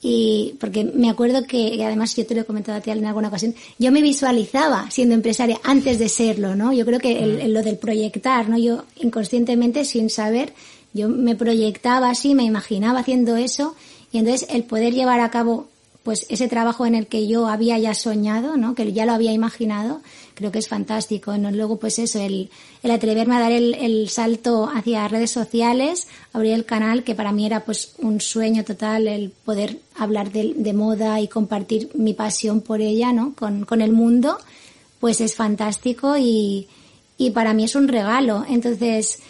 Y porque me acuerdo que, además yo te lo he comentado a ti en alguna ocasión, yo me visualizaba siendo empresaria antes de serlo, ¿no? Yo creo que el- el- lo del proyectar, ¿no? Yo inconscientemente, sin saber, yo me proyectaba así, me imaginaba haciendo eso, y entonces el poder llevar a cabo pues ese trabajo en el que yo había ya soñado, ¿no? Que ya lo había imaginado, creo que es fantástico, ¿no? Luego, pues eso, el, el atreverme a dar el, salto hacia redes sociales, abrir el canal, que para mí era pues un sueño total, el poder hablar de, moda y compartir mi pasión por ella, ¿no? Con, con el mundo, pues es fantástico y, y para mí es un regalo. Entonces,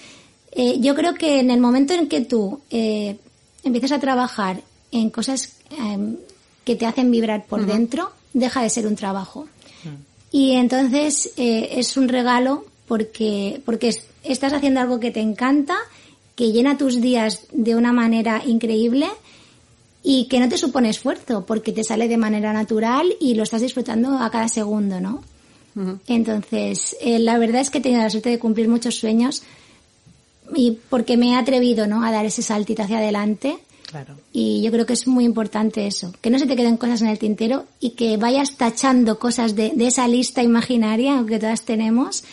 eh, yo creo que en el momento en que tú eh, empiezas a trabajar en cosas eh, que te hacen vibrar por dentro, deja de ser un trabajo. Y entonces eh, es un regalo porque, porque es- estás haciendo algo que te encanta, que llena tus días de una manera increíble y que no te supone esfuerzo porque te sale de manera natural y lo estás disfrutando a cada segundo, ¿no? Entonces, eh, la verdad es que he tenido la suerte de cumplir muchos sueños y porque me he atrevido, ¿no? A dar ese saltito hacia adelante. Claro. Y yo creo que es muy importante eso, que no se te queden cosas en el tintero y que vayas tachando cosas de, de esa lista imaginaria que todas tenemos,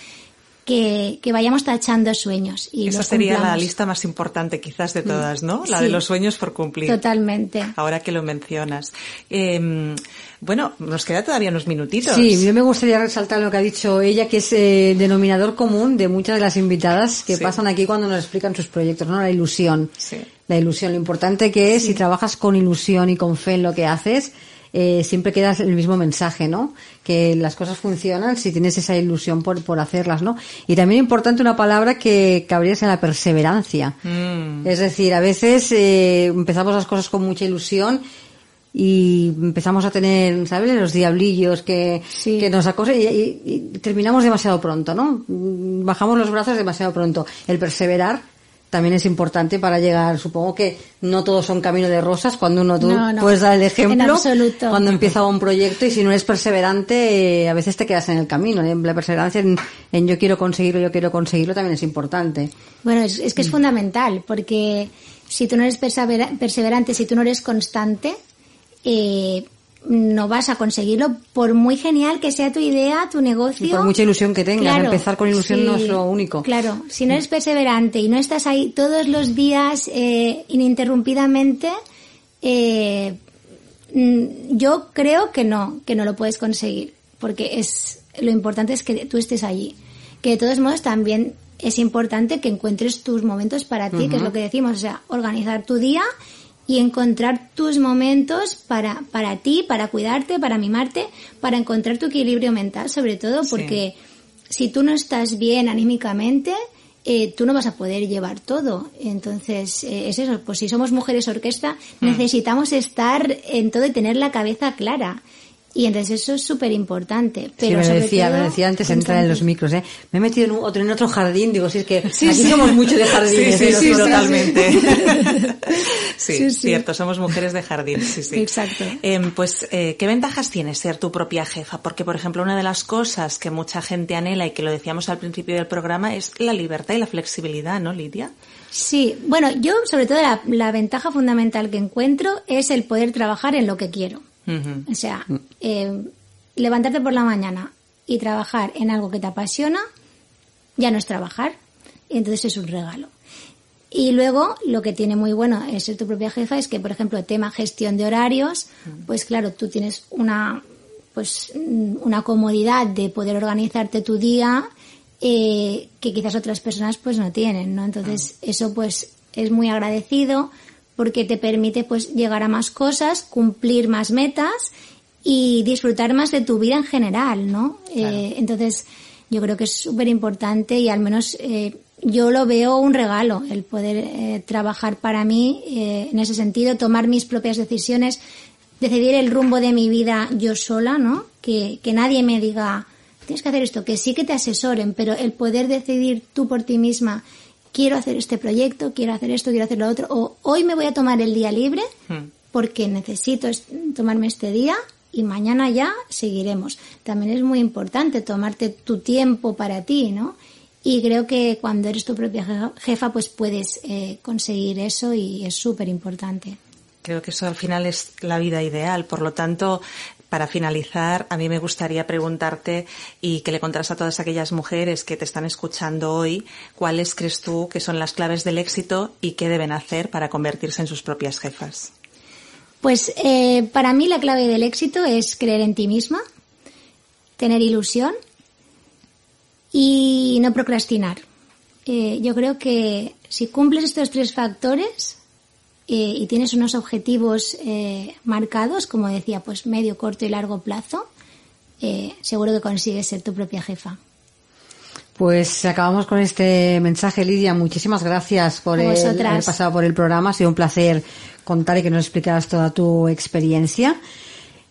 que, que vayamos tachando sueños. Y Esa los sería la lista más importante quizás de todas, ¿no? La Sí. de los sueños por cumplir. Totalmente. Ahora que lo mencionas. Eh, bueno, nos queda todavía unos minutitos. Sí, yo me gustaría resaltar lo que ha dicho ella, que es eh, denominador común de muchas de las invitadas que Sí. pasan aquí cuando nos explican sus proyectos, ¿no? La ilusión. Sí. La ilusión, lo importante que es, si trabajas con ilusión y con fe en lo que haces, eh, siempre quedas el mismo mensaje, ¿no? Que las cosas funcionan si tienes esa ilusión por, por hacerlas, ¿no? Y también importante una palabra que cabría es la perseverancia. Mm. Es decir, a veces eh, empezamos las cosas con mucha ilusión y empezamos a tener, ¿sabes? Los diablillos que, Sí. que nos acosan y, y- y terminamos demasiado pronto, ¿no? Bajamos los brazos demasiado pronto. El perseverar también es importante para llegar. Supongo que no todos son camino de rosas cuando uno tú No, no. puedes dar el ejemplo. Cuando empieza un proyecto y si no eres perseverante, eh, a veces te quedas en el camino. ¿eh? La perseverancia en, en yo quiero conseguirlo, yo quiero conseguirlo también es importante. Bueno, es, es que es fundamental, porque si tú no eres persevera- perseverante, si tú no eres constante, eh, no vas a conseguirlo, por muy genial que sea tu idea, tu negocio. Y por mucha ilusión que tengas, empezar con ilusión no es lo único. Claro, si no eres perseverante y no estás ahí todos los días eh, ininterrumpidamente, eh, mm, yo creo que no, que no lo puedes conseguir, porque es lo importante es que tú estés allí. Que de todos modos también es importante que encuentres tus momentos para ti, que es lo que decimos, o sea, organizar tu día y encontrar tus momentos para, para ti, para cuidarte, para mimarte, para encontrar tu equilibrio mental, sobre todo, porque si tú no estás bien anímicamente, eh, tú no vas a poder llevar todo. Entonces, eh, es eso, pues si somos mujeres orquesta, necesitamos estar en todo y tener la cabeza clara. Y entonces eso es súper importante. Sí, Pero me lo sobre decía, todo, me decía antes de entrar en los micros, ¿eh? Me he metido en, un- otro, en otro jardín, digo, si es que aquí somos mucho de jardines. Sí, ¿eh? sí, sí, totalmente. sí, Sí, sí. cierto, somos mujeres de jardín, sí, sí. Exacto. Em, pues, eh, ¿qué ventajas tiene ser tu propia jefa? Porque, por ejemplo, una de las cosas que mucha gente anhela y que lo decíamos al principio del programa es la libertad y la flexibilidad, ¿no, Lidia? Sí, bueno, yo sobre todo la, la ventaja fundamental que encuentro es el poder trabajar en lo que quiero. O sea, eh, levantarte por la mañana y trabajar en algo que te apasiona ya no es trabajar, y entonces es un regalo. Y luego, lo que tiene muy bueno es ser tu propia jefa es que, por ejemplo, el tema gestión de horarios, pues claro, tú tienes una, pues, mm, una comodidad de poder organizarte tu día eh, que quizás otras personas pues no tienen, ¿no? Entonces, eso pues es muy agradecido porque te permite pues llegar a más cosas, cumplir más metas y disfrutar más de tu vida en general, ¿no? Eh, entonces, yo creo que es súper importante y al menos eh, yo lo veo un regalo, el poder eh, trabajar para mí en ese sentido, tomar mis propias decisiones, decidir el rumbo de mi vida yo sola, ¿no? Que, que nadie me diga, tienes que hacer esto, que sí que te asesoren, pero el poder decidir tú por ti misma, quiero hacer este proyecto, quiero hacer esto, quiero hacer lo otro, o hoy me voy a tomar el día libre Mm. porque necesito es- tomarme este día y mañana ya seguiremos. También es muy importante tomarte tu tiempo para ti, ¿no? Y creo que cuando eres tu propia jefa, jefa, pues puedes eh, conseguir eso y es súper importante. Creo que eso al final es la vida ideal. Por lo tanto, para finalizar, a mí me gustaría preguntarte y que le contaras a todas aquellas mujeres que te están escuchando hoy, cuáles crees tú que son las claves del éxito y qué deben hacer para convertirse en sus propias jefas. Pues eh, para mí la clave del éxito es creer en ti misma, tener ilusión y no procrastinar. Eh, yo creo que si cumples estos tres factores eh, y tienes unos objetivos eh, marcados, como decía, pues medio, corto y largo plazo, eh, seguro que consigues ser tu propia jefa. Pues acabamos con este mensaje, Lidia. Muchísimas gracias por el- haber pasado por el programa. Ha sido un placer contar y que nos explicaras toda tu experiencia.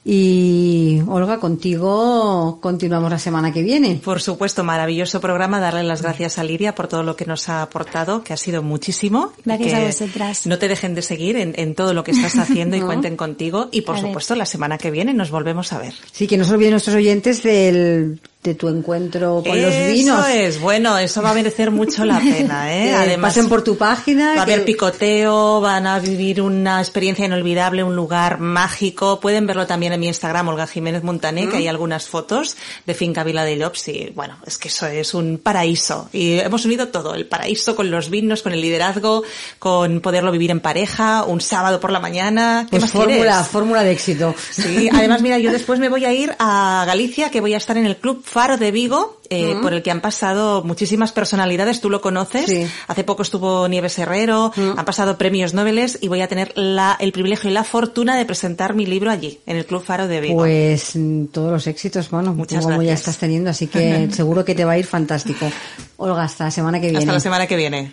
Y Olga, contigo continuamos la semana que viene. Por supuesto, maravilloso programa. Darle las gracias a Lidia por todo lo que nos ha aportado, que ha sido muchísimo. Gracias a vosotras. No te dejen de seguir en, en todo lo que estás haciendo y No. cuenten contigo. Y por A ver. supuesto, la semana que viene nos volvemos a ver. Sí, que no se olviden nuestros oyentes del de tu encuentro con los vinos. Eso es, bueno, eso va a merecer mucho la pena, ¿eh? Además, pasen por tu página. Va a haber picoteo, van a vivir una experiencia inolvidable, un lugar mágico. Pueden verlo también en mi Instagram, Olga Jiménez Montané, que hay algunas fotos de Finca Vila de Llops y, bueno, es que eso es un paraíso. Y hemos unido todo, el paraíso con los vinos, con el liderazgo, con poderlo vivir en pareja, un sábado por la mañana. ¿Qué pues fórmula, fórmula de éxito. Sí, además, mira, yo después me voy a ir a Galicia, que voy a estar en el Club Faro de Vigo, eh, por el que han pasado muchísimas personalidades, tú lo conoces. Hace poco estuvo Nieves Herrero, han pasado premios Nobel y voy a tener la, el privilegio y la fortuna de presentar mi libro allí, en el Club Faro de Vigo. Pues mm, todos los éxitos, bueno, Muchas como ya estás teniendo, así que seguro que te va a ir fantástico. Olga, hasta la semana que viene. Hasta la semana que viene.